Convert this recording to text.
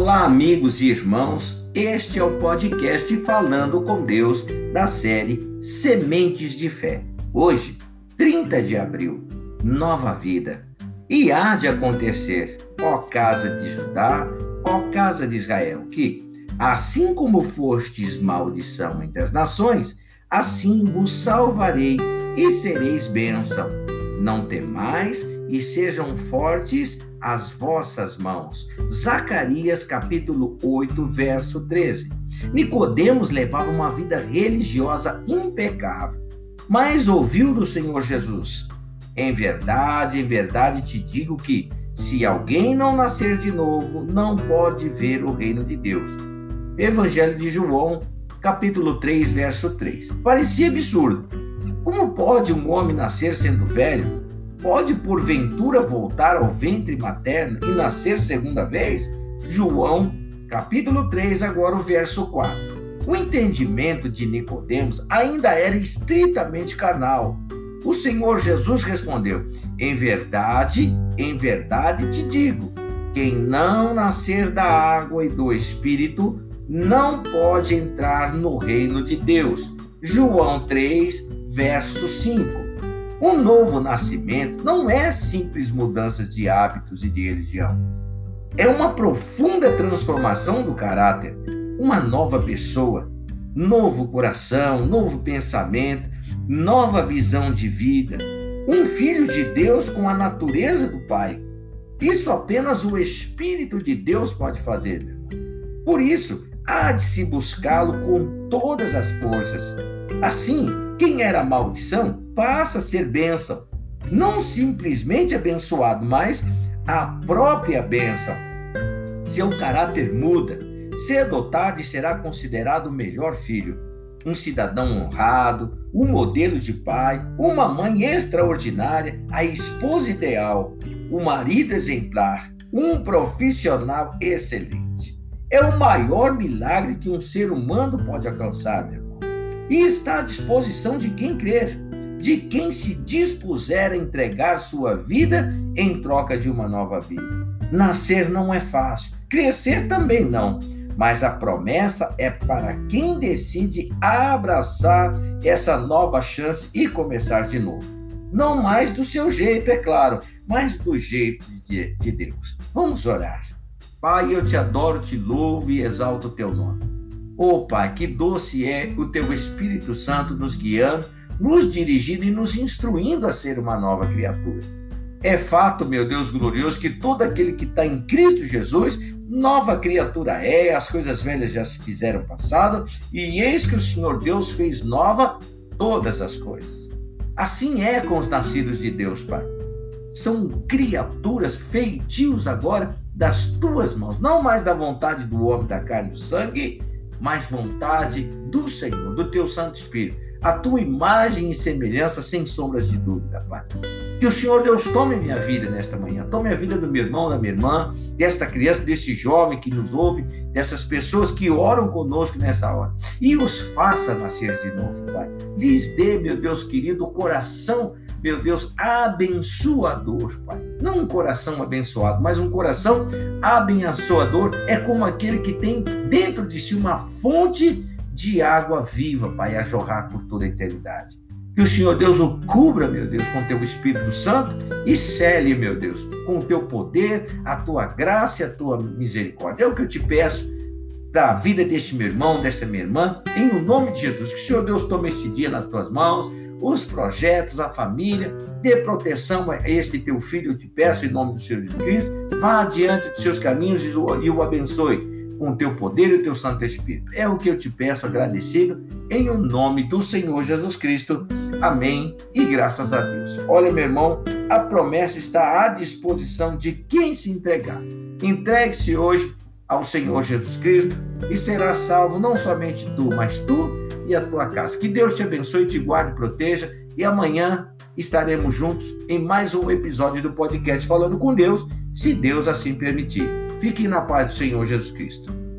Olá, amigos e irmãos. Este é o podcast Falando com Deus da série Sementes de Fé. Hoje, 30 de abril, nova vida. E há de acontecer, ó casa de Judá, ó casa de Israel, que, assim como fostes maldição entre as nações, assim vos salvarei e sereis bênção. Não temais e sejam fortes as vossas mãos. Zacarias capítulo 8, verso 13. Nicodemos levava uma vida religiosa impecável, mas ouviu do Senhor Jesus: Em verdade, em verdade te digo que se alguém não nascer de novo, não pode ver o reino de Deus. Evangelho de João, capítulo 3, verso 3. Parecia absurdo. Como pode um homem nascer sendo velho? Pode porventura voltar ao ventre materno e nascer segunda vez? João, capítulo 3, agora o verso 4. O entendimento de Nicodemos ainda era estritamente carnal. O Senhor Jesus respondeu: Em verdade, em verdade te digo, quem não nascer da água e do espírito não pode entrar no reino de Deus. João 3, verso 5. Um novo nascimento não é simples mudanças de hábitos e de religião. É uma profunda transformação do caráter, uma nova pessoa, novo coração, novo pensamento, nova visão de vida. Um filho de Deus com a natureza do Pai. Isso apenas o Espírito de Deus pode fazer. Por isso, há de se buscá-lo com todas as forças. Assim, quem era maldição passa a ser bênção. Não simplesmente abençoado, mas a própria bênção. Seu caráter muda. Cedo ou tarde será considerado o melhor filho, um cidadão honrado, um modelo de pai, uma mãe extraordinária, a esposa ideal, o marido exemplar, um profissional excelente. É o maior milagre que um ser humano pode alcançar, meu e está à disposição de quem crer, de quem se dispuser a entregar sua vida em troca de uma nova vida. Nascer não é fácil, crescer também não, mas a promessa é para quem decide abraçar essa nova chance e começar de novo. Não mais do seu jeito, é claro, mas do jeito de, de Deus. Vamos orar. Pai, eu te adoro, te louvo e exalto o teu nome. Oh Pai, que doce é o teu Espírito Santo nos guiando, nos dirigindo e nos instruindo a ser uma nova criatura. É fato, meu Deus glorioso, que todo aquele que está em Cristo Jesus, nova criatura é, as coisas velhas já se fizeram passado, e eis que o Senhor Deus fez nova todas as coisas. Assim é com os nascidos de Deus, Pai. São criaturas feitios agora das tuas mãos, não mais da vontade do homem, da carne e do sangue, mas vontade do Senhor, do teu Santo Espírito, a tua imagem e semelhança, sem sombras de dúvida, Pai. Que o Senhor Deus tome minha vida nesta manhã, tome a vida do meu irmão, da minha irmã, desta criança, deste jovem que nos ouve, dessas pessoas que oram conosco nessa hora, e os faça nascer de novo, Pai. Lhes dê, meu Deus querido, o coração meu Deus, abençoador, Pai. Não um coração abençoado, mas um coração abençoador é como aquele que tem dentro de si uma fonte de água viva, Pai, a jorrar por toda a eternidade. Que o Senhor Deus o cubra, meu Deus, com teu Espírito Santo e cele, meu Deus, com o teu poder, a tua graça e a tua misericórdia. É o que eu te peço para a vida deste meu irmão, desta minha irmã, em o nome de Jesus. Que o Senhor Deus tome este dia nas tuas mãos, os projetos, a família, dê proteção a este teu filho, eu te peço em nome do Senhor Jesus Cristo, vá adiante dos seus caminhos e o abençoe com o teu poder e o teu Santo Espírito. É o que eu te peço agradecido em o nome do Senhor Jesus Cristo. Amém e graças a Deus. Olha, meu irmão, a promessa está à disposição de quem se entregar. Entregue-se hoje ao Senhor Jesus Cristo e será salvo não somente tu, mas tu e a tua casa. Que Deus te abençoe, te guarde, proteja e amanhã estaremos juntos em mais um episódio do podcast Falando com Deus, se Deus assim permitir. Fique na paz do Senhor Jesus Cristo.